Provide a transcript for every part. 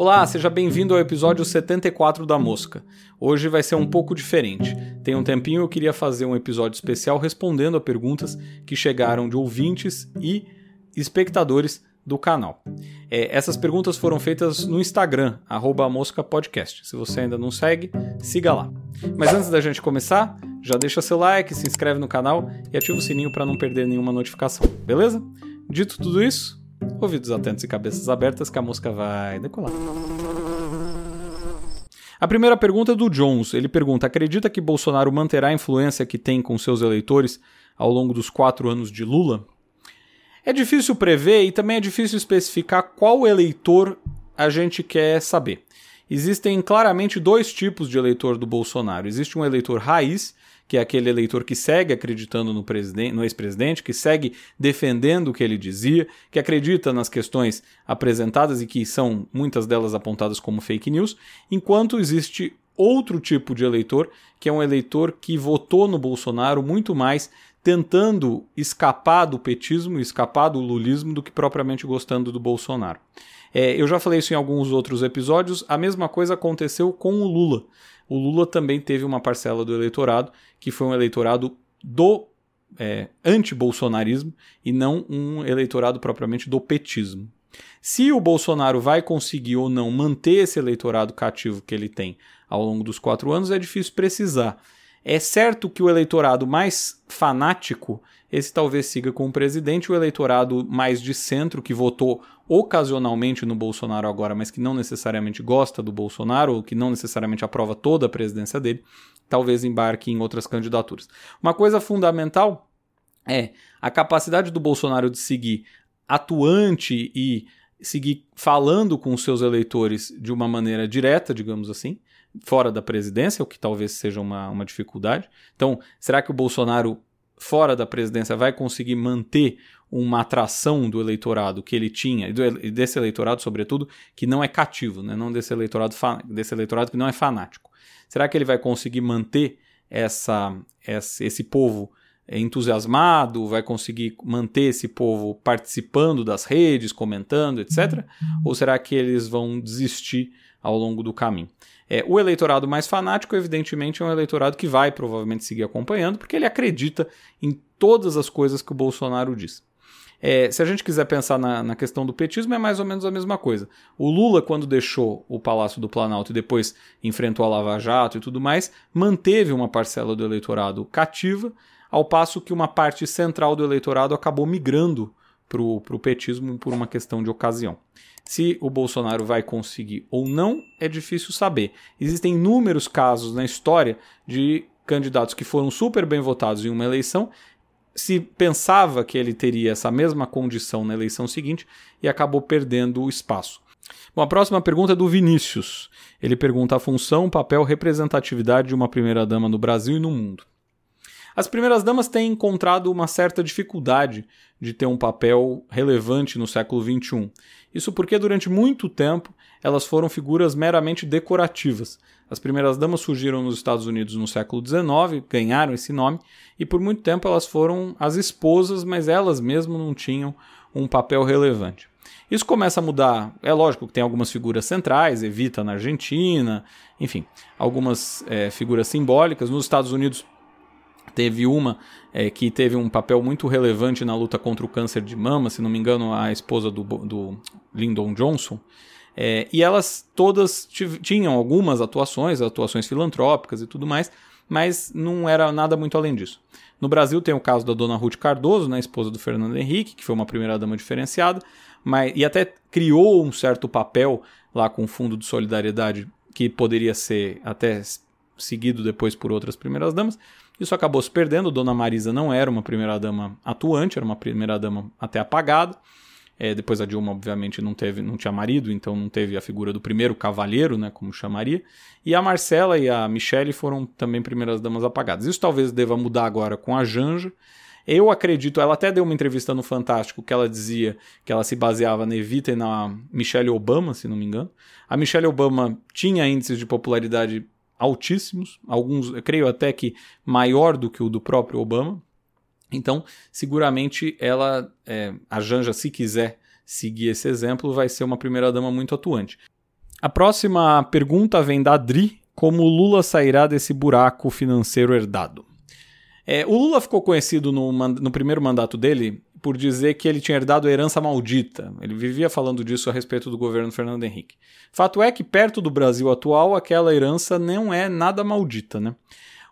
Olá, seja bem-vindo ao episódio 74 da Mosca. Hoje vai ser um pouco diferente. Tem um tempinho eu queria fazer um episódio especial respondendo a perguntas que chegaram de ouvintes e espectadores do canal. É, essas perguntas foram feitas no Instagram, moscapodcast. Se você ainda não segue, siga lá. Mas antes da gente começar, já deixa seu like, se inscreve no canal e ativa o sininho para não perder nenhuma notificação, beleza? Dito tudo isso, Ouvidos atentos e cabeças abertas que a mosca vai decolar. A primeira pergunta é do Jones. Ele pergunta: acredita que Bolsonaro manterá a influência que tem com seus eleitores ao longo dos quatro anos de Lula? É difícil prever e também é difícil especificar qual eleitor a gente quer saber. Existem claramente dois tipos de eleitor do Bolsonaro. Existe um eleitor raiz, que é aquele eleitor que segue acreditando no, no ex-presidente, que segue defendendo o que ele dizia, que acredita nas questões apresentadas e que são muitas delas apontadas como fake news, enquanto existe outro tipo de eleitor, que é um eleitor que votou no Bolsonaro muito mais tentando escapar do petismo, escapar do lulismo, do que propriamente gostando do Bolsonaro. É, eu já falei isso em alguns outros episódios, a mesma coisa aconteceu com o Lula o Lula também teve uma parcela do eleitorado que foi um eleitorado do é, anti-bolsonarismo e não um eleitorado propriamente do petismo. Se o Bolsonaro vai conseguir ou não manter esse eleitorado cativo que ele tem ao longo dos quatro anos é difícil precisar. É certo que o eleitorado mais fanático, esse talvez siga com o presidente, o eleitorado mais de centro, que votou ocasionalmente no Bolsonaro agora, mas que não necessariamente gosta do Bolsonaro, ou que não necessariamente aprova toda a presidência dele, talvez embarque em outras candidaturas. Uma coisa fundamental é a capacidade do Bolsonaro de seguir atuante e seguir falando com seus eleitores de uma maneira direta, digamos assim, fora da presidência, o que talvez seja uma, uma dificuldade. Então, será que o Bolsonaro, fora da presidência, vai conseguir manter uma atração do eleitorado que ele tinha, e desse eleitorado, sobretudo, que não é cativo, né? não desse eleitorado, desse eleitorado que não é fanático? Será que ele vai conseguir manter essa, essa esse povo entusiasmado, vai conseguir manter esse povo participando das redes, comentando, etc? Ou será que eles vão desistir ao longo do caminho? É, o eleitorado mais fanático, evidentemente, é um eleitorado que vai provavelmente seguir acompanhando, porque ele acredita em todas as coisas que o Bolsonaro diz. É, se a gente quiser pensar na, na, questão do petismo, é mais ou menos a mesma coisa. O Lula, quando deixou o Palácio do Planalto e depois enfrentou a Lava Jato e tudo mais, manteve uma parcela do eleitorado cativa, ao passo que uma parte central do eleitorado acabou migrando para o petismo por uma questão de ocasião. Se o Bolsonaro vai conseguir ou não, é difícil saber. Existem inúmeros casos na história de candidatos que foram super bem votados em uma eleição, se pensava que ele teria essa mesma condição na eleição seguinte e acabou perdendo o espaço. Bom, a próxima pergunta é do Vinícius. Ele pergunta a função, papel, representatividade de uma primeira-dama no Brasil e no mundo. As primeiras damas têm encontrado uma certa dificuldade de ter um papel relevante no século XXI. Isso porque durante muito tempo elas foram figuras meramente decorativas. As primeiras damas surgiram nos Estados Unidos no século XIX, ganharam esse nome, e por muito tempo elas foram as esposas, mas elas mesmas não tinham um papel relevante. Isso começa a mudar. É lógico que tem algumas figuras centrais, Evita na Argentina, enfim, algumas é, figuras simbólicas. Nos Estados Unidos, Teve uma é, que teve um papel muito relevante na luta contra o câncer de mama, se não me engano, a esposa do, do Lyndon Johnson. É, e elas todas tinham algumas atuações, atuações filantrópicas e tudo mais, mas não era nada muito além disso. No Brasil tem o caso da dona Ruth Cardoso, né, esposa do Fernando Henrique, que foi uma primeira-dama diferenciada, mas, e até criou um certo papel lá com o Fundo de Solidariedade que poderia ser até seguido depois por outras primeiras-damas, isso acabou se perdendo. Dona Marisa não era uma primeira-dama atuante, era uma primeira-dama até apagada. É, depois a Dilma, obviamente, não teve, não tinha marido, então não teve a figura do primeiro cavalheiro, né, como chamaria. E a Marcela e a Michelle foram também primeiras damas apagadas. Isso talvez deva mudar agora com a Janja. Eu acredito, ela até deu uma entrevista no Fantástico que ela dizia que ela se baseava na Evita e na Michelle Obama, se não me engano. A Michelle Obama tinha índices de popularidade altíssimos, alguns, eu creio até que maior do que o do próprio Obama. Então, seguramente ela, é, a Janja, se quiser seguir esse exemplo, vai ser uma primeira-dama muito atuante. A próxima pergunta vem da Adri: como Lula sairá desse buraco financeiro herdado? É, o Lula ficou conhecido no, no, primeiro mandato dele por dizer que ele tinha herdado a herança maldita. Ele vivia falando disso a respeito do governo Fernando Henrique. Fato é que, perto do Brasil atual, aquela herança não é nada maldita. Né?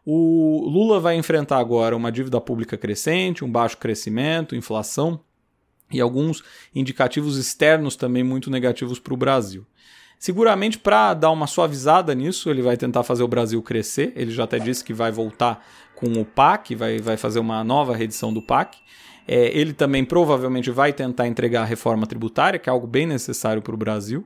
O Lula vai enfrentar agora uma dívida pública crescente, um baixo crescimento, inflação e alguns indicativos externos também muito negativos para o Brasil. Seguramente, para dar uma suavizada nisso, ele vai tentar fazer o Brasil crescer. Ele já até disse que vai voltar com o PAC, vai, vai fazer uma nova reedição do PAC. É, ele também provavelmente vai tentar entregar a reforma tributária, que é algo bem necessário para o Brasil.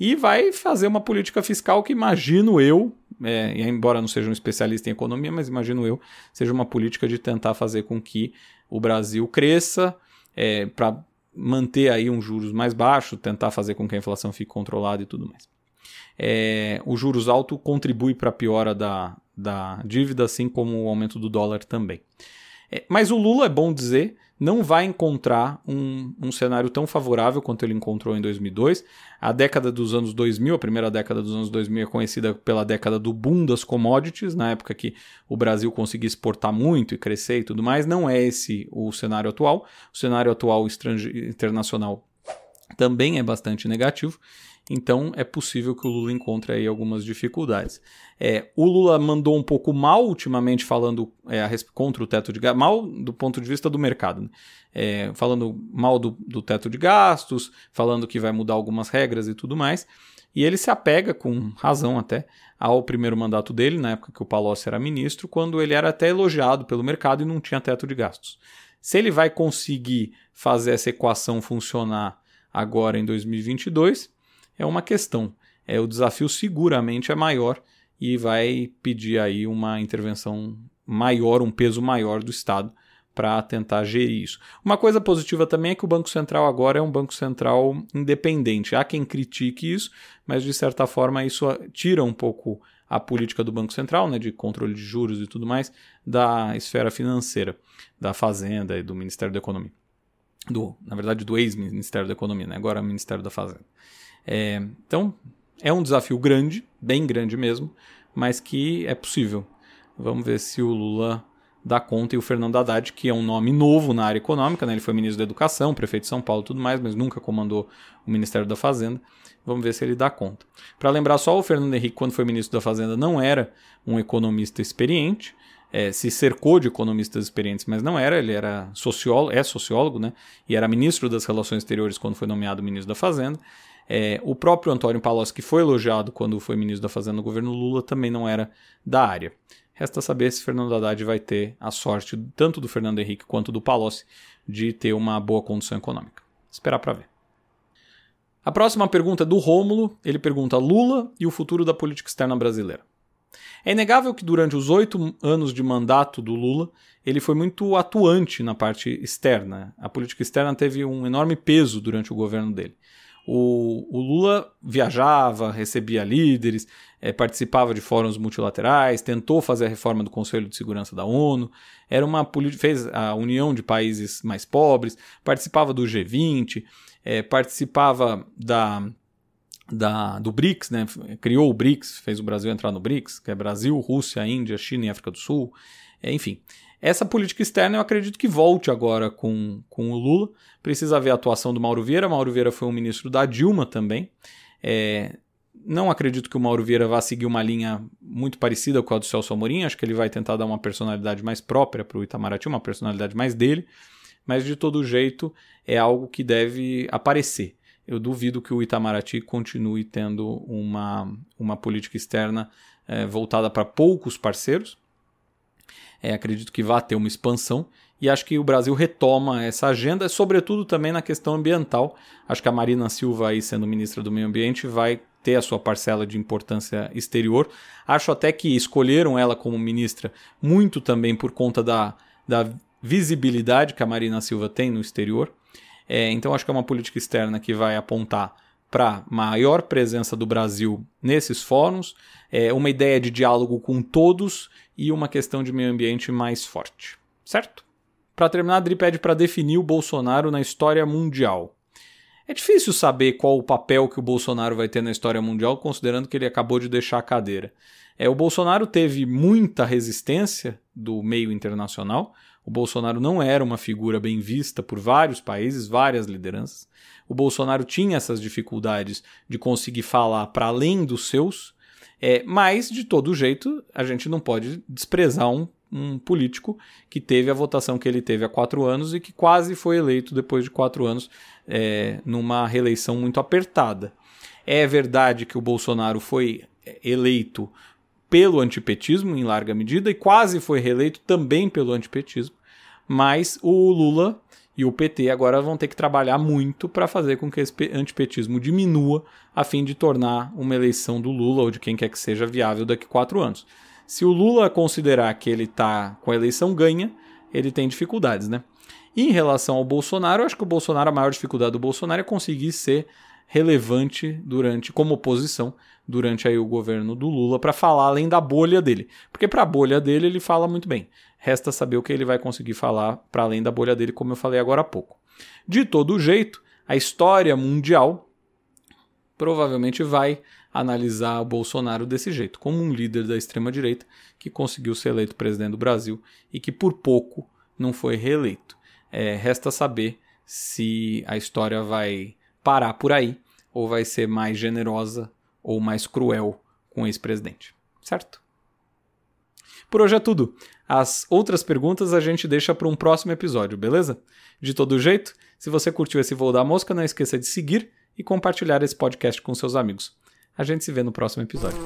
E vai fazer uma política fiscal que imagino eu, é, embora não seja um especialista em economia, mas imagino eu, seja uma política de tentar fazer com que o Brasil cresça é, para manter aí um juros mais baixo, tentar fazer com que a inflação fique controlada e tudo mais. É, o juros alto contribui para a piora da, da dívida, assim como o aumento do dólar também. É, mas o Lula, é bom dizer, não vai encontrar um, um cenário tão favorável quanto ele encontrou em 2002. A década dos anos 2000, a primeira década dos anos 2000 é conhecida pela década do boom das commodities, na época que o Brasil conseguia exportar muito e crescer e tudo mais. Não é esse o cenário atual. O cenário atual internacional também é bastante negativo. Então é possível que o Lula encontre aí algumas dificuldades. É, o Lula mandou um pouco mal ultimamente falando é, contra o teto de gastos, mal do ponto de vista do mercado, né? é, falando mal do, do teto de gastos, falando que vai mudar algumas regras e tudo mais. E ele se apega, com razão até, ao primeiro mandato dele, na época que o Palocci era ministro, quando ele era até elogiado pelo mercado e não tinha teto de gastos. Se ele vai conseguir fazer essa equação funcionar agora em 2022, é uma questão. É, o desafio seguramente é maior e vai pedir aí uma intervenção maior, um peso maior do Estado para tentar gerir isso. Uma coisa positiva também é que o Banco Central agora é um Banco Central independente. Há quem critique isso, mas de certa forma isso tira um pouco a política do Banco Central, né, de controle de juros e tudo mais, da esfera financeira, da Fazenda e do Ministério da Economia. Do, na verdade, do ex-Ministério da Economia, né, agora Ministério da Fazenda. É, então, é um desafio grande, bem grande mesmo, mas que é possível. Vamos ver se o Lula dá conta e o Fernando Haddad, que é um nome novo na área econômica, né? ele foi ministro da Educação, prefeito de São Paulo e tudo mais, mas nunca comandou o Ministério da Fazenda. Vamos ver se ele dá conta. Para lembrar só, o Fernando Henrique, quando foi ministro da Fazenda, não era um economista experiente, é, se cercou de economistas experientes, mas não era, ele era sociólogo, é sociólogo, né? E era ministro das Relações Exteriores quando foi nomeado ministro da Fazenda. É, o próprio Antônio Palocci, que foi elogiado quando foi ministro da Fazenda no governo Lula, também não era da área. Resta saber se Fernando Haddad vai ter a sorte, tanto do Fernando Henrique quanto do Palocci, de ter uma boa condição econômica. Esperar para ver. A próxima pergunta é do Rômulo. Ele pergunta Lula e o futuro da política externa brasileira. É inegável que durante os oito anos de mandato do Lula, ele foi muito atuante na parte externa. A política externa teve um enorme peso durante o governo dele. O, o Lula viajava, recebia líderes, é, participava de fóruns multilaterais, tentou fazer a reforma do Conselho de Segurança da ONU, era uma fez a união de países mais pobres, participava do G20, é, participava da, da, do BRICS, né? criou o BRICS, fez o Brasil entrar no BRICS, que é Brasil, Rússia, Índia, China e África do Sul, é, enfim. Essa política externa eu acredito que volte agora com, com o Lula. Precisa ver a atuação do Mauro Vieira. Mauro Vieira foi um ministro da Dilma também. É, não acredito que o Mauro Vieira vá seguir uma linha muito parecida com a do Celso Amorim. Acho que ele vai tentar dar uma personalidade mais própria para o Itamaraty, uma personalidade mais dele. Mas de todo jeito é algo que deve aparecer. Eu duvido que o Itamaraty continue tendo uma, uma política externa é, voltada para poucos parceiros é, acredito que vai ter uma expansão e acho que o Brasil retoma essa agenda, sobretudo também na questão ambiental. Acho que a Marina Silva, aí sendo ministra do Meio Ambiente, vai ter a sua parcela de importância exterior. Acho até que escolheram ela como ministra muito também por conta da, da visibilidade que a Marina Silva tem no exterior. É, então acho que é uma política externa que vai apontar para maior presença do Brasil nesses fóruns, é, uma ideia de diálogo com todos e uma questão de meio ambiente mais forte. Certo? Para terminar, a Adri pede para definir o Bolsonaro na história mundial. É difícil saber qual o papel que o Bolsonaro vai ter na história mundial, considerando que ele acabou de deixar a cadeira. É, o Bolsonaro teve muita resistência do meio internacional. O Bolsonaro não era uma figura bem vista por vários países, várias lideranças. O Bolsonaro tinha essas dificuldades de conseguir falar para além dos seus, é, mas, de todo jeito, a gente não pode desprezar um, um, político que teve a votação que ele teve há quatro anos e que quase foi eleito depois de quatro anos é, numa reeleição muito apertada. É verdade que o Bolsonaro foi eleito pelo antipetismo em larga medida e quase foi reeleito também pelo antipetismo, mas o Lula e o PT agora vão ter que trabalhar muito para fazer com que esse antipetismo diminua a fim de tornar uma eleição do Lula ou de quem quer que seja viável daqui a quatro anos. Se o Lula considerar que ele está com a eleição ganha, ele tem dificuldades, né? E em relação ao Bolsonaro, eu acho que o Bolsonaro, a maior dificuldade do Bolsonaro é conseguir ser relevante durante como oposição durante aí o governo do Lula para falar além da bolha dele. Porque para a bolha dele ele fala muito bem. Resta saber o que ele vai conseguir falar para além da bolha dele, como eu falei agora há pouco. De todo jeito, a história mundial provavelmente vai analisar o Bolsonaro desse jeito, como um líder da extrema direita que conseguiu ser eleito presidente do Brasil e que por pouco não foi reeleito. É, resta saber se a história vai parar por aí ou vai ser mais generosa ou mais cruel com o ex-presidente, certo? Por hoje é tudo. As outras perguntas a gente deixa para um próximo episódio, beleza? De todo jeito, se você curtiu esse voo da mosca, não esqueça de seguir e compartilhar esse podcast com seus amigos. A gente se vê no próximo episódio.